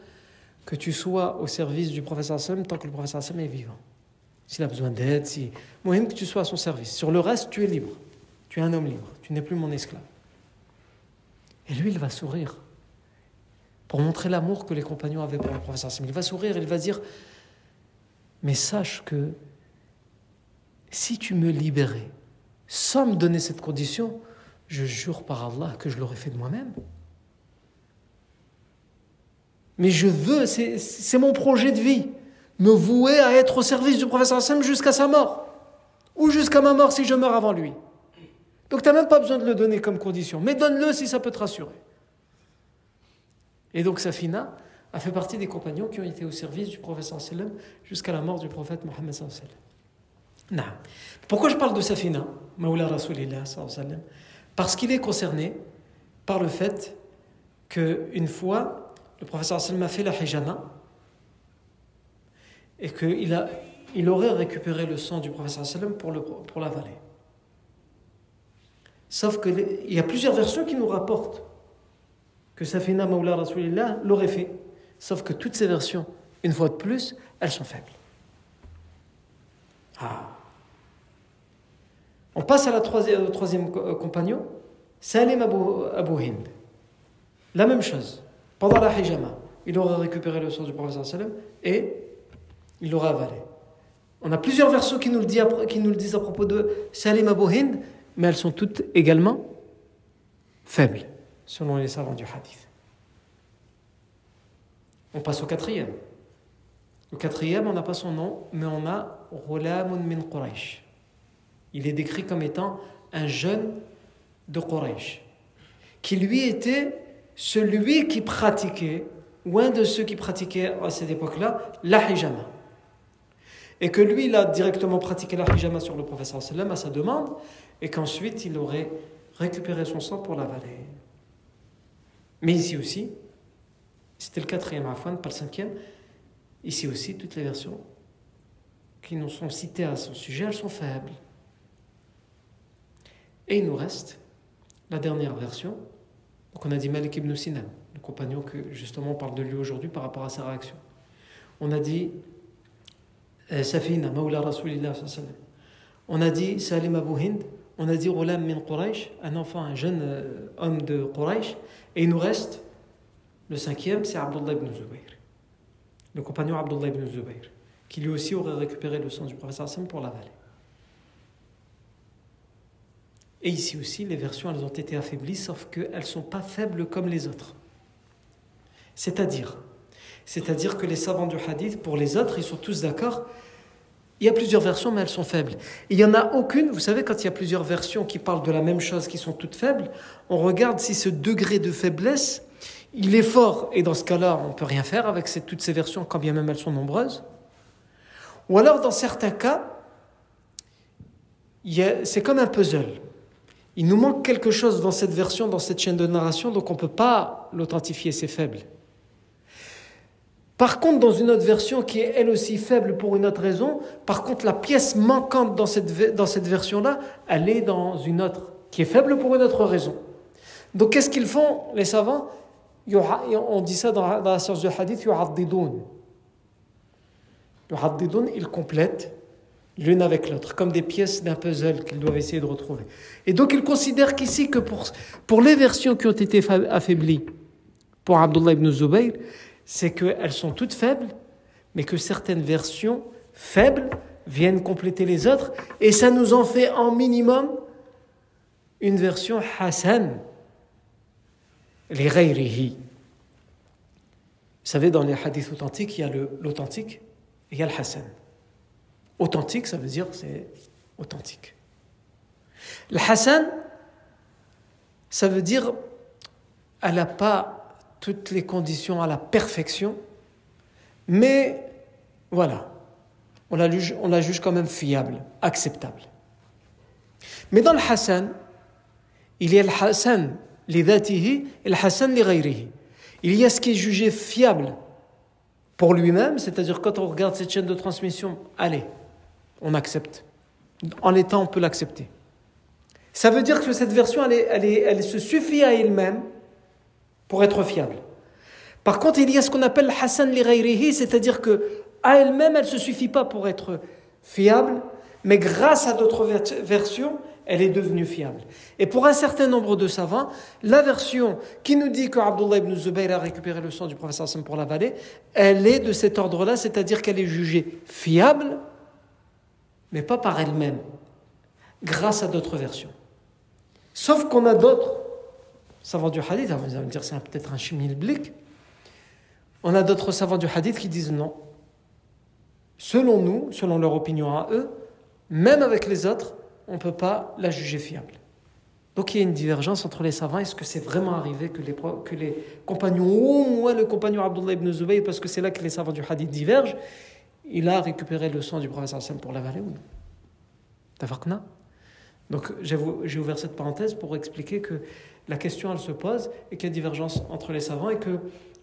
que tu sois au service du professeur Sam tant que le professeur Sam est vivant. S'il a besoin d'aide, si. Moi, que tu sois à son service. Sur le reste, tu es libre. Tu es un homme libre. Tu n'es plus mon esclave. Et lui, il va sourire pour montrer l'amour que les compagnons avaient pour le professeur Sam. Il va sourire, il va dire Mais sache que si tu me libérais sans me donner cette condition, je jure par Allah que je l'aurais fait de moi-même. Mais je veux, c'est mon projet de vie, me vouer à être au service du professeur Hassan jusqu'à sa mort. Ou jusqu'à ma mort si je meurs avant lui. Donc tu n'as même pas besoin de le donner comme condition. Mais donne-le si ça peut te rassurer. Et donc Safina a fait partie des compagnons qui ont été au service du professeur sallam jusqu'à la mort du prophète Mohammed sallam. Pourquoi je parle de Safina, Maoula Parce qu'il est concerné par le fait qu'une fois, le professeur sallam a fait la hijama et qu'il aurait récupéré le sang du professeur sallam pour l'avaler. Sauf qu'il y a plusieurs versions qui nous rapportent que Safina Mawla Rasulillah l'aurait fait. Sauf que toutes ces versions, une fois de plus, elles sont faibles. Ah. On passe à la troisième, au troisième euh, compagnon, Salim Abu, Hind. La même chose. Pendant la hijama, il aurait récupéré le sang du professeur et il l'aurait avalé. On a plusieurs versions qui nous, le disent, qui nous le disent à propos de Salim Abu Hind, mais elles sont toutes également faibles, selon les savants du hadith. On passe au quatrième. Le quatrième, on n'a pas son nom, mais on a Ghulamun min Quraysh. Il est décrit comme étant un jeune de Quraysh, qui lui était celui qui pratiquait, ou un de ceux qui pratiquaient à cette époque-là, la hijama. Et que lui, il a directement pratiqué la hijama sur le professeur à sa demande, et qu'ensuite il aurait récupéré son sang pour l'avaler. Mais ici aussi, c'était le quatrième afwan, pas le cinquième, ici aussi, toutes les versions qui nous sont citées à son sujet, elles sont faibles. Et il nous reste la dernière version, donc on a dit Malik ibn Sinan, le compagnon que justement on parle de lui aujourd'hui par rapport à sa réaction. On a dit euh, Safina, Mawla Rasulillah On a dit Salim Abu Hind, on a dit Ghulam min Quraysh, un enfant, un jeune euh, homme de Quraysh, et il nous reste le cinquième, c'est Abdullah ibn Zubayr, le compagnon Abdullah ibn Zubayr, qui lui aussi aurait récupéré le sang du professeur Hassan pour l'avaler. Et ici aussi, les versions, elles ont été affaiblies, sauf qu'elles ne sont pas faibles comme les autres. C'est-à-dire, c'est-à-dire que les savants du hadith, pour les autres, ils sont tous d'accord. Il y a plusieurs versions, mais elles sont faibles. Il n'y en a aucune, vous savez, quand il y a plusieurs versions qui parlent de la même chose, qui sont toutes faibles, on regarde si ce degré de faiblesse, il est fort, et dans ce cas-là, on ne peut rien faire avec toutes ces versions, quand bien même elles sont nombreuses. Ou alors, dans certains cas, c'est comme un puzzle. Il nous manque quelque chose dans cette version, dans cette chaîne de narration, donc on ne peut pas l'authentifier, c'est faible. Par contre, dans une autre version qui est elle aussi faible pour une autre raison, par contre, la pièce manquante dans cette, dans cette version-là, elle est dans une autre, qui est faible pour une autre raison. Donc, qu'est-ce qu'ils font, les savants? On dit ça dans, la science du hadith, yu'addidoun. Yu'addidoun, ils complètent l'une avec l'autre, comme des pièces d'un puzzle qu'ils doivent essayer de retrouver. Et donc ils considèrent qu'ici que pour, pour les versions qui ont été affaiblies pour Abdullah ibn Zubayr, c'est qu'elles sont toutes faibles, mais que certaines versions faibles viennent compléter les autres, et ça nous en fait en minimum une version Hassan, les Ghayrihi. Vous savez, dans les hadiths authentiques, il y a l'authentique et il y a le Hassan. Authentique, ça veut dire c'est authentique. Le Hassan, ça veut dire elle n'a pas toutes les conditions à la perfection, mais voilà, on la juge, on la juge quand même fiable, acceptable. Mais dans le Hassan, il y a le Hassan les et le Hassan les Il y a ce qui est jugé fiable pour lui-même, c'est-à-dire quand on regarde cette chaîne de transmission, allez, on accepte. En l'état, on peut l'accepter. Ça veut dire que cette version, elle, se suffit à elle-même pour être fiable. Par contre, il y a ce qu'on appelle Hassan li c'est-à-dire que à elle-même, elle ne se suffit pas pour être fiable, mais grâce à d'autres versions, elle est devenue fiable. Et pour un certain nombre de savants, la version qui nous dit que Abdullah ibn Zubayr a récupéré le sang du professeur Hassan pour la vallée, elle est de cet ordre-là, c'est-à-dire qu'elle est jugée fiable, mais pas par elle-même, grâce à d'autres versions. Sauf qu'on a d'autres savants du hadith, vous allez me dire c'est peut-être un chimilblick, on a d'autres savants du hadith qui disent non. Selon nous, selon leur opinion à eux, même avec les autres, on ne peut pas la juger fiable. Donc il y a une divergence entre les savants. Est-ce que c'est vraiment arrivé que les, compagnons, au moins le compagnon Abdullah ibn Zubayr, parce que c'est là que les savants du hadith divergent, il a récupéré le sang du prophète pour l'avaler ou non? Donc j'ai ouvert cette parenthèse pour expliquer que la question elle se pose et qu'il y a divergence entre les savants et que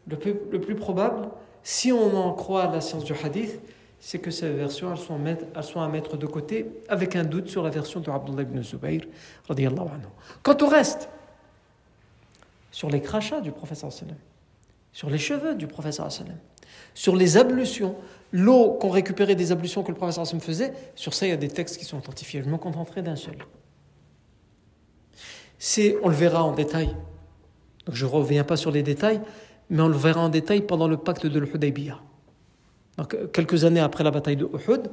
le plus, le plus probable, si on en croit la science du hadith, c'est que ces versions elles sont, à mettre de côté avec un doute sur la version de Abdullah ibn Zubayr. Quant au reste, sur les crachats du professeur sur les cheveux du professeur sur les ablutions, l'eau qu'on récupérait des ablutions que le professeur faisait, sur ça il y a des textes qui sont authentifiés. Je me contenterai d'un seul. On le verra en détail. Donc je ne reviens pas sur les détails, mais on le verra en détail pendant le pacte de l'Hudaybiyah. Donc quelques années après la bataille de Uhud,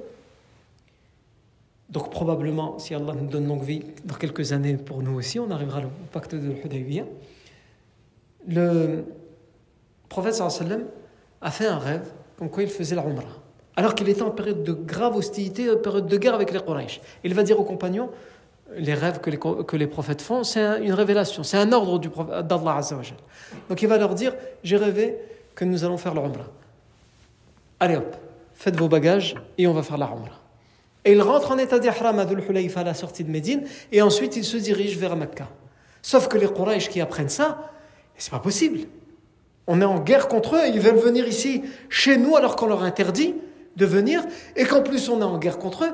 donc probablement, si Allah nous donne longue vie, dans quelques années pour nous aussi, on arrivera au pacte de l'Hudaybiyah. Le prophète a fait un rêve comme quoi il faisait la Umrah. Alors qu'il était en période de grave hostilité, en période de guerre avec les Quraysh. Il va dire aux compagnons, les rêves que les, prophètes font, c'est une révélation, c'est un ordre d'Allah Azzawajal. Donc il va leur dire, j'ai rêvé que nous allons faire la Umrah. Allez hop, faites vos bagages et on va faire la. Et il rentre en état d'ihram à à la sortie de Médine et ensuite il se dirige vers Mecca. Sauf que les Quraysh qui apprennent ça, c'est pas possible. On est en guerre contre eux, ils veulent venir ici chez nous alors qu'on leur interdit de venir et qu'en plus on est en guerre contre eux.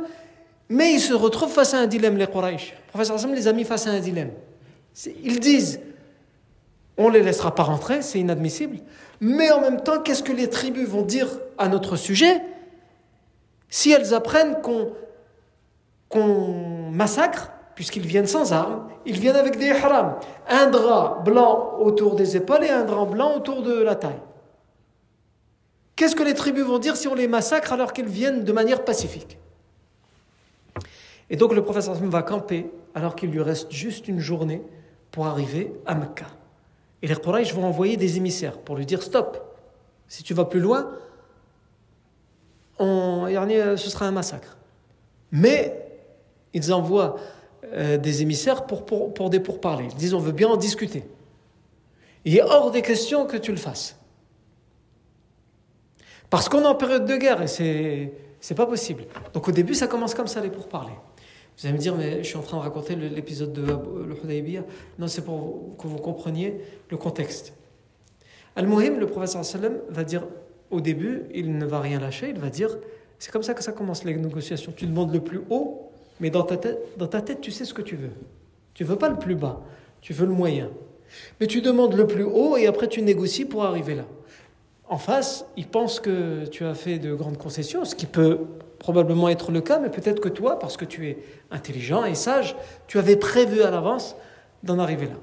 Mais ils se retrouvent face à un dilemme, les Quraysh. Le professeur les a mis face à un dilemme. Ils disent on ne les laissera pas rentrer, c'est inadmissible. Mais en même temps, qu'est-ce que les tribus vont dire à notre sujet si elles apprennent qu'on massacre, puisqu'ils viennent sans armes, ils viennent avec des haram, un drap blanc autour des épaules et un drap blanc autour de la taille. Qu'est-ce que les tribus vont dire si on les massacre alors qu'ils viennent de manière pacifique? Et donc le professeur va camper alors qu'il lui reste juste une journée pour arriver à Mecca. Et les Quraysh vont envoyer des émissaires pour lui dire stop, si tu vas plus loin, ce sera un massacre. Mais ils envoient euh, des émissaires pour, pour, pour, des pourparlers. Ils disent on veut bien en discuter. Il est hors des questions que tu le fasses. Parce qu'on est en période de guerre et c'est, c'est pas possible. Donc au début, ça commence comme ça, les pourparlers. Vous allez me dire, mais je suis en train de raconter l'épisode de l'Hudaybiyah. Non, c'est pour que vous compreniez le contexte. Al-Muhim, le professeur sallam va dire au début, il ne va rien lâcher, il va dire c'est comme ça que ça commence les négociations. Tu demandes le plus haut, mais dans ta tête, dans ta tête tu sais ce que tu veux. Tu veux pas le plus bas, tu veux le moyen. Mais tu demandes le plus haut et après tu négocies pour arriver là. En face, il pense que tu as fait de grandes concessions, ce qui peut probablement être le cas, mais peut-être que toi, parce que tu es intelligent et sage, tu avais prévu à l'avance d'en arriver là.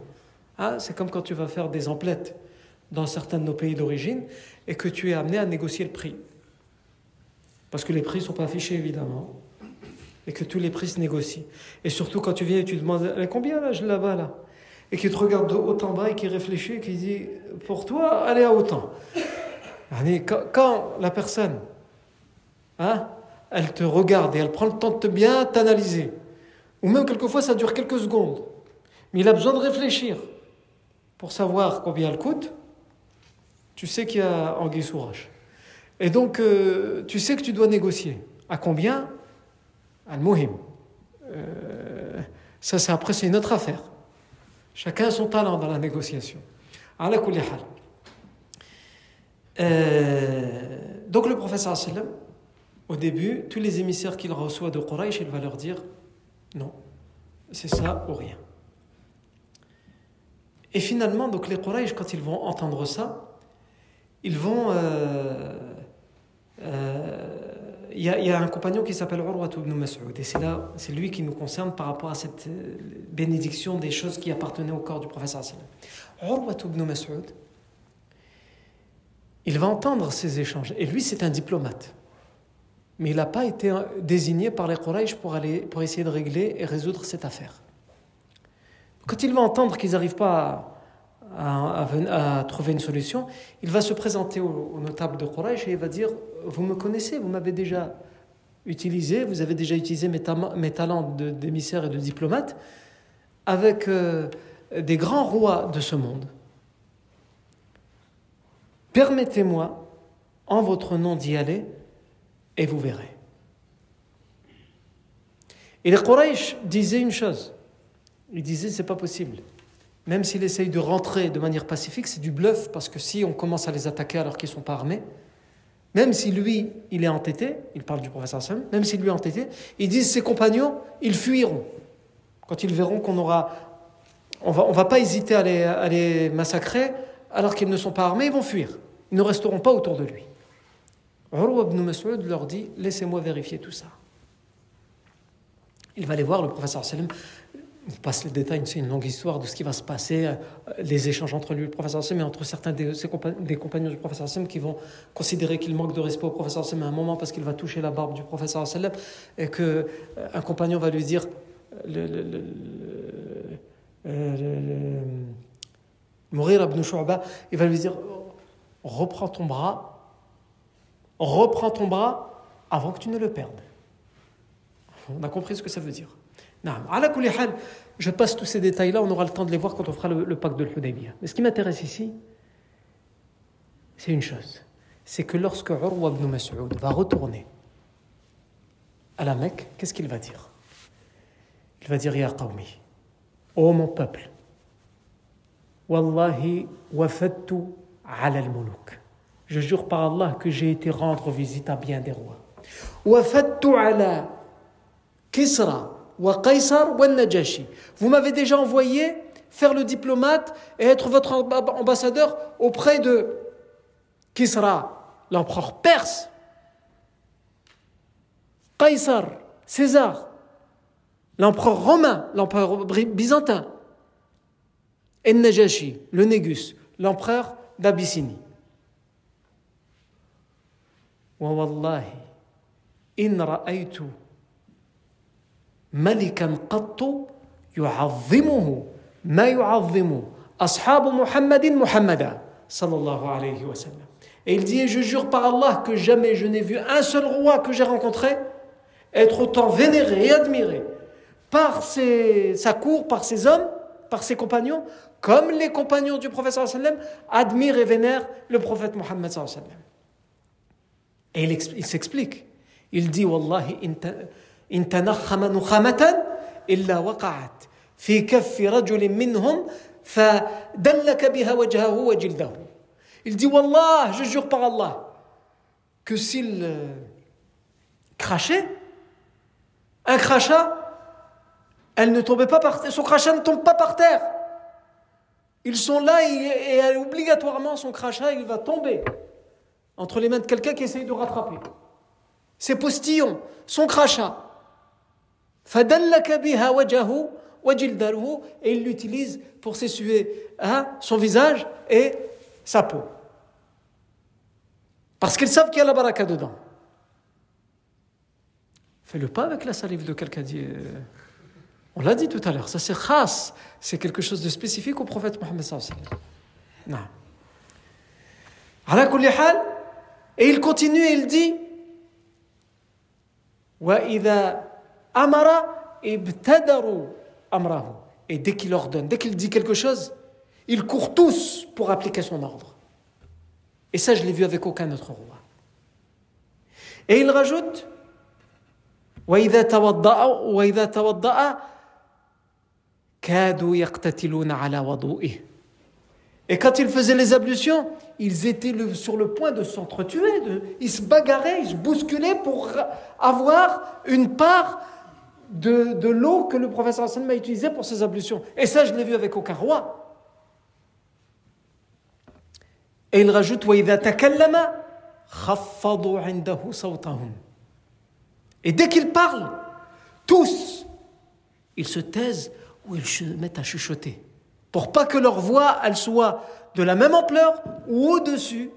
Ah, c'est comme quand tu vas faire des emplettes dans certains de nos pays d'origine et que tu es amené à négocier le prix. Parce que les prix ne sont pas affichés, évidemment. Et que tous les prix se négocient. Et surtout quand tu viens et tu demandes combien là, là-bas là? Et qu'il te regarde de haut en bas et qu'il réfléchit et qu'il dit pour toi, allez à autant. Quand la personne, hein, elle te regarde et elle prend le temps de bien t'analyser, ou même quelquefois ça dure quelques secondes, mais il a besoin de réfléchir pour savoir combien elle coûte, tu sais qu'il y a anguille sous roche. Et donc, euh, tu sais que tu dois négocier. À combien Al-Muhim. Euh, ça, c'est après, c'est une autre affaire. Chacun a son talent dans la négociation. Euh, donc, le professeur sallam, au début, tous les émissaires qu'il reçoit de Quraysh, il va leur dire non, c'est ça ou rien. Et finalement, donc les Quraysh, quand ils vont entendre ça, ils vont. Euh, euh, il y, a un compagnon qui s'appelle Urwa ibn Mas'ud, et c'est lui qui nous concerne par rapport à cette euh, bénédiction des choses qui appartenaient au corps du professeur. Urwa ibn Mas'ud, il va entendre ces échanges, et lui, c'est un diplomate. Mais il n'a pas été désigné par les Quraysh pour, aller, pour essayer de régler et résoudre cette affaire. Quand il va entendre qu'ils n'arrivent pas à trouver une solution, il va se présenter au, notable de Quraysh et il va dire Vous me connaissez, vous m'avez déjà utilisé, vous avez déjà utilisé mes, mes talents d'émissaire et de diplomate avec euh, des grands rois de ce monde. Permettez-moi, en votre nom, d'y aller et vous verrez. Et les Quraysh disaient une chose. Ils disaient c'est pas possible. Même s'il essaye de rentrer de manière pacifique, c'est du bluff parce que si on commence à les attaquer alors qu'ils sont pas armés, même si lui, il est entêté, il parle du professeur Sam, même si lui est entêté, ils disent ses compagnons, ils fuiront. Quand ils verront qu'on aura. On va, on va pas hésiter à les, à les massacrer alors qu'ils ne sont pas armés, ils vont fuir. Ils ne resteront pas autour de lui. Urwa ibn Mas'ud leur dit Laissez-moi vérifier tout ça. Il va aller voir le professeur Salem. Je passe les détails, c'est une longue histoire de ce qui va se passer, euh, les échanges entre lui et le professeur Salem, et entre certains des, compagnons du professeur Salem qui vont considérer qu'il manque de respect au professeur Salem à un moment parce qu'il va toucher la barbe du professeur Salem, et qu'un euh, un compagnon va lui dire le, euh, Mourir ibn Shu'ba, il va lui dire Reprends ton bras, reprends ton bras avant que tu ne le perdes. On a compris ce que ça veut dire. Je passe tous ces détails-là, on aura le temps de les voir quand on fera le, pacte de l'Hudaybiyah. Mais ce qui m'intéresse ici, c'est une chose c'est que lorsque Urwa ibn Mas'ud va retourner à la Mecque, qu'est-ce qu'il va dire? Il va dire Ya Qawmi, ô mon peuple, Wallahi wafadtu ala al-muluk. Je jure par Allah que j'ai été rendre visite à bien des rois. Vous m'avez déjà envoyé faire le diplomate et être votre ambassadeur auprès de Kisra, l'empereur perse, Qaisar, César, l'empereur romain, l'empereur byzantin, et le Négus, l'empereur d'Abyssinie. Wallahi, in ra'aytu ملكا قط يعظمه ما يعظم أصحاب محمد محمدا صلى الله عليه وسلم Et il dit, et je jure par Allah que jamais je n'ai vu un seul roi que j'ai rencontré être autant vénéré et admiré par ses, sa cour, par ses hommes, par ses compagnons, comme les compagnons du prophète sallam admirent et vénèrent le prophète Mohammed sallam. Et il, il s'explique. Il dit, Wallahi, إن تنخم نخامة إلا وقعت في كف رجل منهم فدلك بها وجهه وجلده Il dit Wallah, je jure par Allah, que s'il euh, crachait, un crachat, elle ne tombait pas par terre, son crachat ne tombe pas par terre. Ils sont là et, et obligatoirement son crachat il va tomber entre les mains de quelqu'un qui essaye de rattraper. Ses postillons, son crachat. et il l'utilise pour s'essuyer hein, son visage et sa peau. Parce qu'ils savent qu'il y a la baraka dedans. Fais-le pas avec la salive de quelqu'un. Euh, on l'a dit tout à l'heure, ça c'est khas, c'est quelque chose de spécifique au prophète Mohammed sallallahu alayhi wa sallam. Et il continue et il dit وإذا Amara ibtadaru amrahu. Et dès qu'il ordonne, dès qu'il dit quelque chose, ils courent tous pour appliquer son ordre. Et ça, je l'ai vu avec aucun autre roi. Et il rajoute وإذا توضأ وإذا توضأ كادوا يقتتلون على وضوئه et quand ils faisaient les ablutions, ils étaient sur le point de s'entretuer, ils se bagarraient, ils se bousculaient pour avoir une part de, de l'eau que le professeur Hassan m'a utilisé pour ses ablutions. Et ça, je l'ai vu avec aucun roi. Et il rajoute Et dès qu'il parle, tous, ils se taisent ou ils se mettent à chuchoter. Pour pas que leur voix, soit de la même ampleur ou au-dessus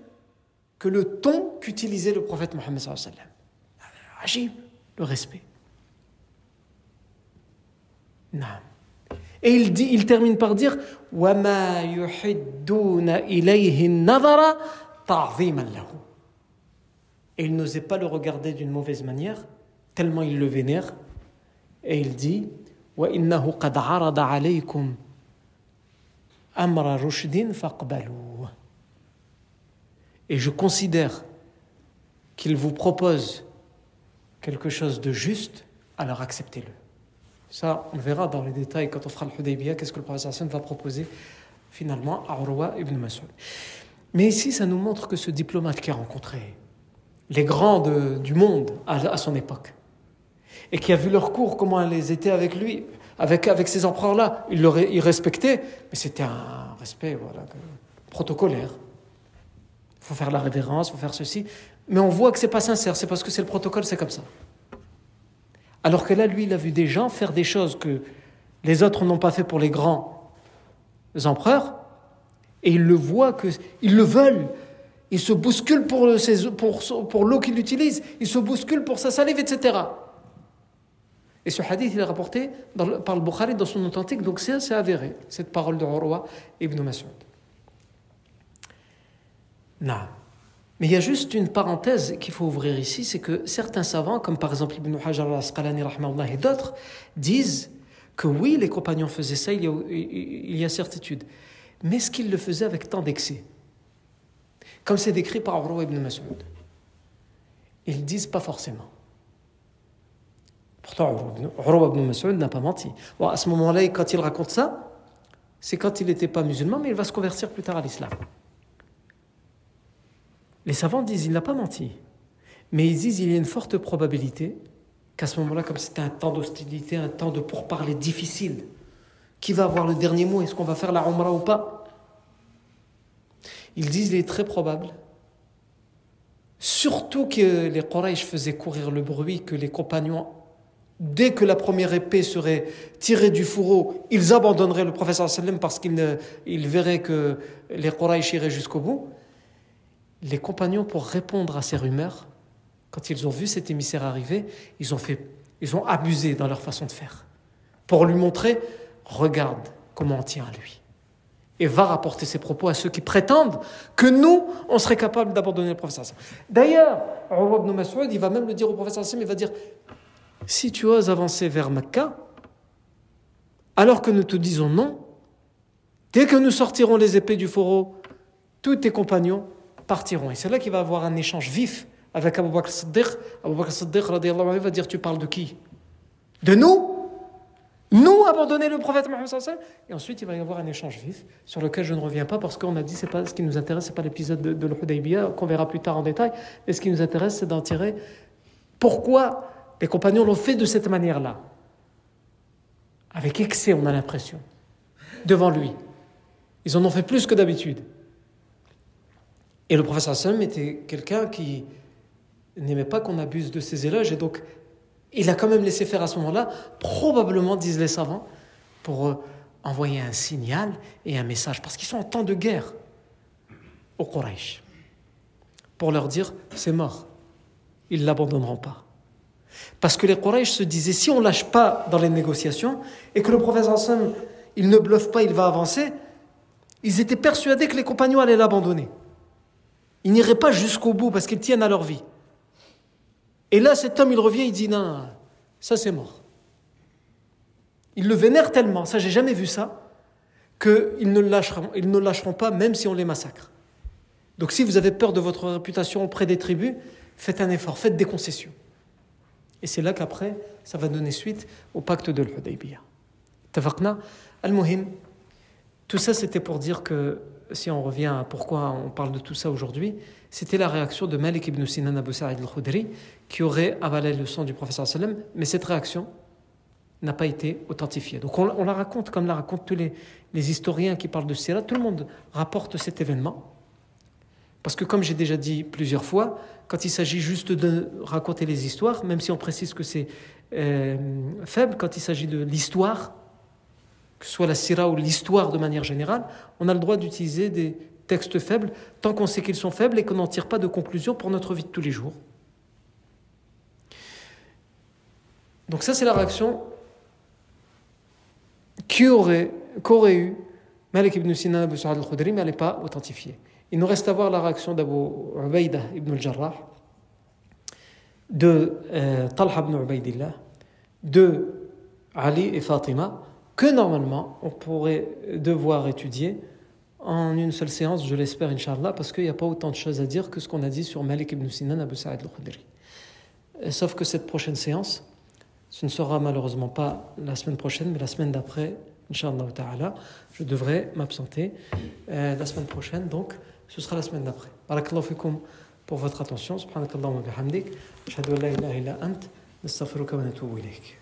que le ton qu'utilisait le prophète Mohammed. Agib, le respect. Et il, termine par dire Et il n'osait pas le regarder d'une mauvaise manière, tellement il le vénère. Et il dit Et je considère qu'il vous propose quelque chose de juste, alors acceptez-le. Ça, on verra dans les détails quand on fera le Hudaybiyah, qu'est-ce que le prophète va proposer finalement à Urwa ibn Mas'ud. Mais ici, ça nous montre que ce diplomate qui a rencontré les grands du monde à, son époque, et qui a vu leur cours, comment ils étaient avec lui, avec, avec ces empereurs-là, il, il respectait, mais c'était un respect voilà, protocolaire. Il faut faire la révérence, il faut faire ceci. Mais on voit que c'est pas sincère, c'est parce que c'est le protocole, c'est comme ça. Alors que là, lui, il a vu des gens faire des choses que les autres n'ont pas fait pour les grands empereurs, et il le voit qu'ils le veulent. Ils se bousculent pour, pour, l'eau qu'il utilise, ils se bousculent pour sa salive, etc. Et ce hadith, il est rapporté par le Bukhari dans son authentique, donc c'est avéré, cette parole de Urwa ibn Mas'ud. Non. Mais il y a juste une parenthèse qu'il faut ouvrir ici, c'est que certains savants, comme par exemple Ibn Hajar al-Asqalani et d'autres, disent que oui, les compagnons faisaient ça, il y a, certitude. Mais est-ce qu'ils le faisaient avec tant d'excès? Comme c'est décrit par Urwa ibn Mas'ud. Ils disent pas forcément. Pourtant, Urwa ibn Mas'ud n'a pas menti. À ce moment-là, quand il raconte ça, c'est quand il n'était pas musulman, mais il va se convertir plus tard à l'islam. Les savants disent il n'a pas menti. Mais ils disent il y a une forte probabilité qu'à ce moment-là, comme c'était un temps d'hostilité, un temps de pourparler difficile, qui va avoir le dernier mot Est-ce qu'on va faire la Umrah ou pas? Ils disent il est très probable, surtout que les Quraysh faisaient courir le bruit que les compagnons, dès que la première épée serait tirée du fourreau, ils abandonneraient le professeur sallam parce qu'ils verraient que les Quraysh iraient jusqu'au bout les compagnons, pour répondre à ces rumeurs, quand ils ont vu cet émissaire arriver, ils ont, fait, ils ont abusé dans leur façon de faire. Pour lui montrer, regarde comment on tient à lui. Et va rapporter ses propos à ceux qui prétendent que nous, on serait capable d'abandonner le professeur D'ailleurs, Urwa ibn Mas'ud, il va même le dire au professeur il va dire, si tu oses avancer vers Mecca, alors que nous te disons non, dès que nous sortirons les épées du fourreau, tous tes compagnons partiront. Et c'est là qu'il va avoir un échange vif avec Abu Bakr Siddiq. Abu Bakr Siddiq va dire Tu parles de qui? De nous? Nous abandonner le prophète Mohammed Et ensuite, il va y avoir un échange vif sur lequel je ne reviens pas parce qu'on a dit pas ce qui nous intéresse, c'est pas l'épisode de, de l'Hudaybiyah qu'on verra plus tard en détail. Mais ce qui nous intéresse, c'est d'en tirer pourquoi les compagnons l'ont fait de cette manière-là. Avec excès, on a l'impression. Devant lui. Ils en ont fait plus que d'habitude. Et le professeur Hassan était quelqu'un qui n'aimait pas qu'on abuse de ses éloges, et donc il a quand même laissé faire à ce moment-là, probablement, disent les savants, pour euh, envoyer un signal et un message, parce qu'ils sont en temps de guerre au Quraysh, pour leur dire c'est mort, ils ne l'abandonneront pas. Parce que les Quraysh se disaient si on ne lâche pas dans les négociations et que le professeur Hassan il ne bluffe pas, il va avancer, ils étaient persuadés que les compagnons allaient l'abandonner. Ils n'iraient pas jusqu'au bout parce qu'ils tiennent à leur vie. Et là, cet homme, il revient, il dit non, ça c'est mort. Ils le vénèrent tellement, ça j'ai jamais vu ça, qu'ils ne, ne lâcheront pas même si on les massacre. Donc si vous avez peur de votre réputation auprès des tribus, faites un effort, faites des concessions. Et c'est là qu'après, ça va donner suite au pacte de l'Hudaybiyah. Tafaqna, al-muhim, tout ça c'était pour dire que si on revient à pourquoi on parle de tout ça aujourd'hui, c'était la réaction de Malik ibn Sinan Abu Sa'id al-Khudri qui aurait avalé le sang du professeur sallam, mais cette réaction n'a pas été authentifiée. Donc on, la raconte comme la racontent tous les, historiens qui parlent de cela, tout le monde rapporte cet événement. Parce que comme j'ai déjà dit plusieurs fois, quand il s'agit juste de raconter les histoires, même si on précise que c'est euh, faible, quand il s'agit de l'histoire, que ce soit la sira ou l'histoire de manière générale, on a le droit d'utiliser des textes faibles tant qu'on sait qu'ils sont faibles et qu'on n'en tire pas de conclusion pour notre vie de tous les jours. Donc ça, c'est la réaction qu'aurait aurait eu Malik ibn Sinan Abu al-Khudri, mais elle n'est pas authentifiée. Il nous reste à voir la réaction d'Abu Ubaïda ibn al-Jarrah, de euh, Talha ibn Ubaidillah, de Ali et Fatima, que normalement on pourrait devoir étudier en une seule séance, je l'espère, Inch'Allah, parce qu'il n'y a pas autant de choses à dire que ce qu'on a dit sur Malik ibn Sinan Abu Sa'id al-Khudri. Sauf que cette prochaine séance, Ce ne sera malheureusement pas la semaine prochaine, mais la semaine d'après, Inch'Allah ta'ala, je devrais m'absenter euh, la semaine prochaine, donc ce sera la semaine d'après. Barakallahu fikum pour votre attention. Subhanakallahu wa bihamdik. Ashhadu an la ilaha illa ant. Nastaghfiruka wa natubu ilayk.